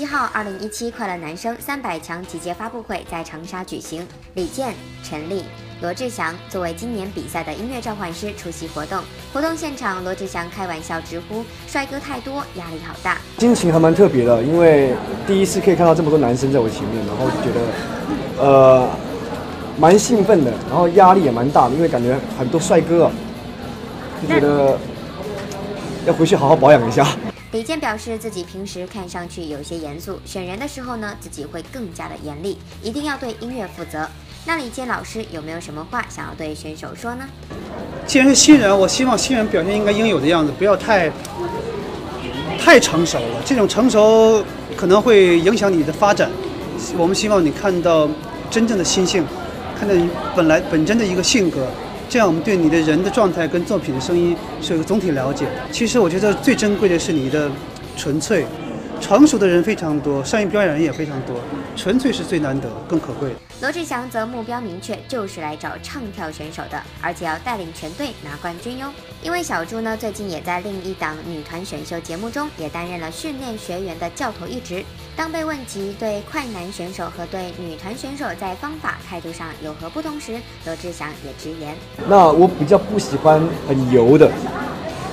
七号，二零一七快乐男声三百强集结发布会在长沙举行。李健、陈粒、罗志祥作为今年比赛的音乐召唤师出席活动。活动现场，罗志祥开玩笑直呼：“帅哥太多，压力好大。”心情还蛮特别的，因为第一次可以看到这么多男生在我前面，然后就觉得，呃，蛮兴奋的，然后压力也蛮大的，因为感觉很多帅哥，就觉得要回去好好保养一下。李健表示自己平时看上去有些严肃，选人的时候呢，自己会更加的严厉，一定要对音乐负责。那李健老师有没有什么话想要对选手说呢？既然是新人，我希望新人表现应该应有的样子，不要太太成熟了。这种成熟可能会影响你的发展。我们希望你看到真正的心性，看到你本来本真的一个性格。这样，我们对你的人的状态跟作品的声音是有个总体了解。其实，我觉得最珍贵的是你的纯粹。成熟的人非常多，善于表演人也非常多，纯粹是最难得、更可贵的。罗志祥则目标明确，就是来找唱跳选手的，而且要带领全队拿冠军哟。因为小猪呢，最近也在另一档女团选秀节目中，也担任了训练学员的教头一职。当被问及对快男选手和对女团选手在方法态度上有何不同时，罗志祥也直言：那我比较不喜欢很油的，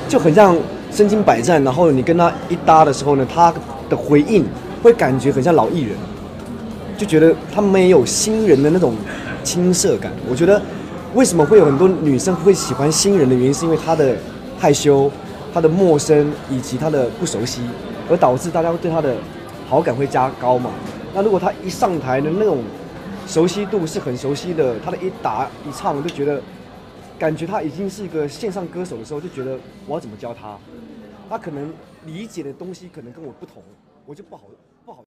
就很像身经百战，然后你跟他一搭的时候呢，他。的回应会感觉很像老艺人，就觉得他没有新人的那种青涩感。我觉得为什么会有很多女生会喜欢新人的原因，是因为他的害羞、他的陌生以及他的不熟悉，而导致大家对他的好感会加高嘛。那如果他一上台的那种熟悉度是很熟悉的，他的一打一唱我就觉得感觉他已经是一个线上歌手的时候，就觉得我要怎么教他？他可能理解的东西可能跟我不同，我就不好。